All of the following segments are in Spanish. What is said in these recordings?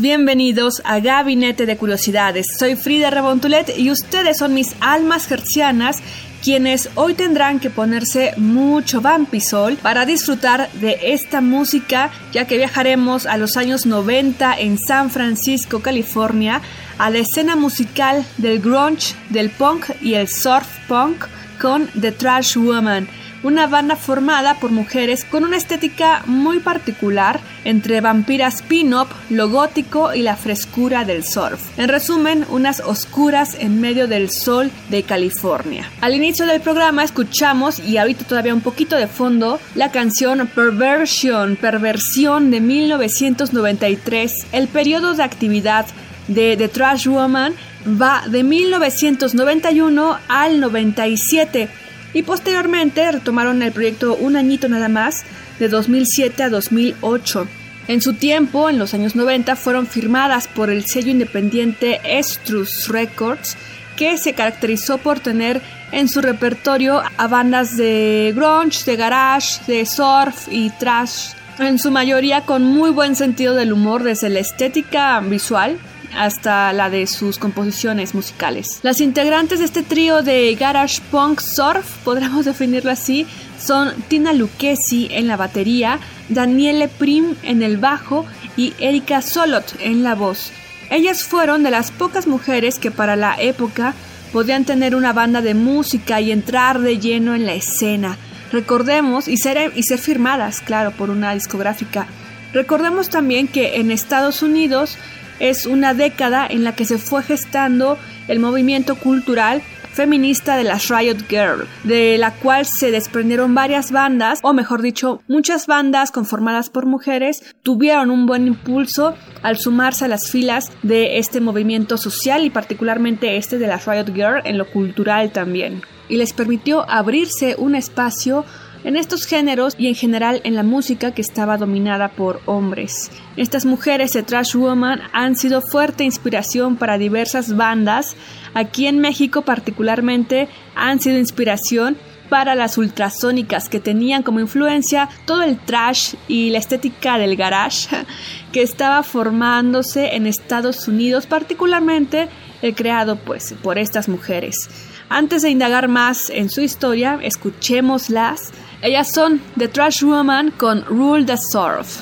Bienvenidos a Gabinete de Curiosidades. Soy Frida Rebontulet y ustedes son mis almas gercianas quienes hoy tendrán que ponerse mucho vampisol para disfrutar de esta música, ya que viajaremos a los años 90 en San Francisco, California, a la escena musical del grunge, del punk y el surf punk con The Trash Woman una banda formada por mujeres con una estética muy particular entre vampiras pin-up, lo gótico y la frescura del surf. En resumen, unas oscuras en medio del sol de California. Al inicio del programa escuchamos, y ahorita todavía un poquito de fondo, la canción Perversion, Perversión de 1993. El periodo de actividad de The Trash Woman va de 1991 al 97 y posteriormente retomaron el proyecto un añito nada más, de 2007 a 2008. En su tiempo, en los años 90, fueron firmadas por el sello independiente Estrus Records, que se caracterizó por tener en su repertorio a bandas de grunge, de garage, de surf y trash, en su mayoría con muy buen sentido del humor desde la estética visual hasta la de sus composiciones musicales. Las integrantes de este trío de garage punk surf, podríamos definirlo así, son Tina Lucchesi en la batería, Daniele Prim en el bajo y Erika Solot en la voz. Ellas fueron de las pocas mujeres que para la época podían tener una banda de música y entrar de lleno en la escena. Recordemos y ser, y ser firmadas, claro, por una discográfica. Recordemos también que en Estados Unidos es una década en la que se fue gestando el movimiento cultural feminista de las Riot Girl, de la cual se desprendieron varias bandas, o mejor dicho, muchas bandas conformadas por mujeres tuvieron un buen impulso al sumarse a las filas de este movimiento social y particularmente este de las Riot Girl en lo cultural también. Y les permitió abrirse un espacio en estos géneros y en general en la música que estaba dominada por hombres. Estas mujeres de Trash Woman han sido fuerte inspiración para diversas bandas. Aquí en México particularmente han sido inspiración para las ultrasónicas que tenían como influencia todo el trash y la estética del garage que estaba formándose en Estados Unidos, particularmente el creado pues por estas mujeres. Antes de indagar más en su historia, escuchémoslas. Ellas son The Trash Woman con Rule the Surf.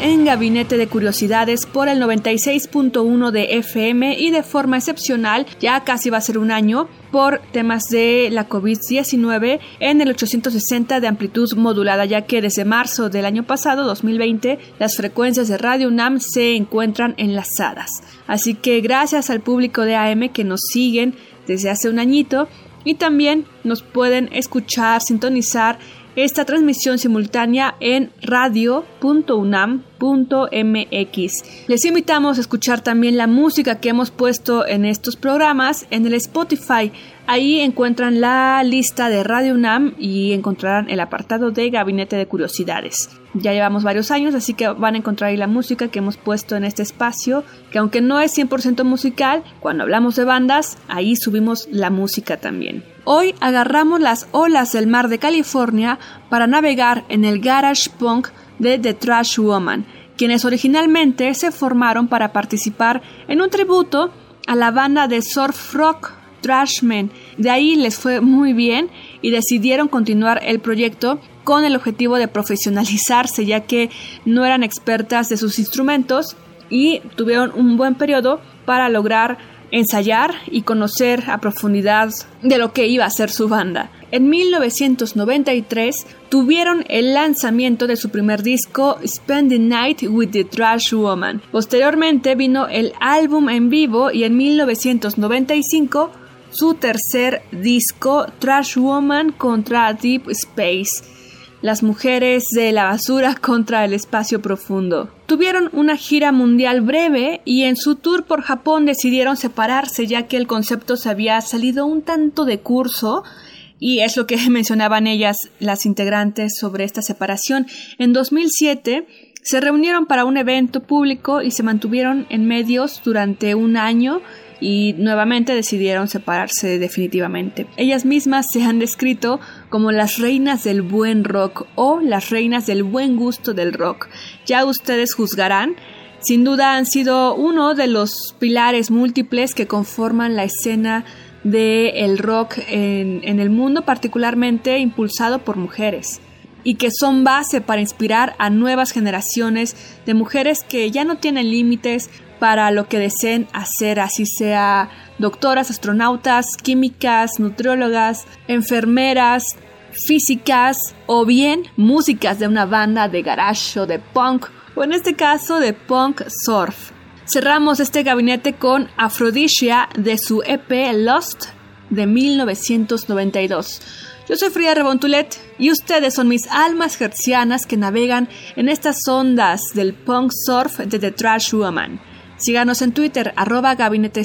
En Gabinete de Curiosidades por el 96.1 de FM y de forma excepcional, ya casi va a ser un año, por temas de la COVID-19 en el 860 de amplitud modulada, ya que desde marzo del año pasado, 2020, las frecuencias de Radio UNAM se encuentran enlazadas. Así que gracias al público de AM que nos siguen desde hace un añito y también nos pueden escuchar, sintonizar esta transmisión simultánea en radio.unam.mx. Les invitamos a escuchar también la música que hemos puesto en estos programas en el Spotify. Ahí encuentran la lista de Radio UNAM y encontrarán el apartado de Gabinete de Curiosidades. Ya llevamos varios años, así que van a encontrar ahí la música que hemos puesto en este espacio, que aunque no es 100% musical, cuando hablamos de bandas, ahí subimos la música también. Hoy agarramos las olas del mar de California para navegar en el garage punk de The Trash Woman, quienes originalmente se formaron para participar en un tributo a la banda de surf rock Trashmen De ahí les fue muy bien y decidieron continuar el proyecto con el objetivo de profesionalizarse ya que no eran expertas de sus instrumentos y tuvieron un buen periodo para lograr ensayar y conocer a profundidad de lo que iba a ser su banda. En 1993 tuvieron el lanzamiento de su primer disco Spend the Night with the Trash Woman. Posteriormente vino el álbum en vivo y en 1995 su tercer disco Trash Woman contra Deep Space. Las mujeres de la basura contra el espacio profundo. Tuvieron una gira mundial breve y en su tour por Japón decidieron separarse ya que el concepto se había salido un tanto de curso y es lo que mencionaban ellas, las integrantes, sobre esta separación. En 2007 se reunieron para un evento público y se mantuvieron en medios durante un año y nuevamente decidieron separarse definitivamente. Ellas mismas se han descrito como las reinas del buen rock o las reinas del buen gusto del rock. Ya ustedes juzgarán. Sin duda han sido uno de los pilares múltiples que conforman la escena del el rock en el mundo, particularmente impulsado por mujeres y que son base para inspirar a nuevas generaciones de mujeres que ya no tienen límites para lo que deseen hacer, así sea doctoras, astronautas, químicas, nutriólogas, enfermeras, físicas o bien músicas de una banda de garage o de punk o en este caso de punk surf. Cerramos este gabinete con Aphrodisia de su EP Lost de 1992. Yo soy Frida Rebontulet y ustedes son mis almas hercianas que navegan en estas ondas del punk surf de The Trash Woman. Síganos en Twitter, arroba gabinete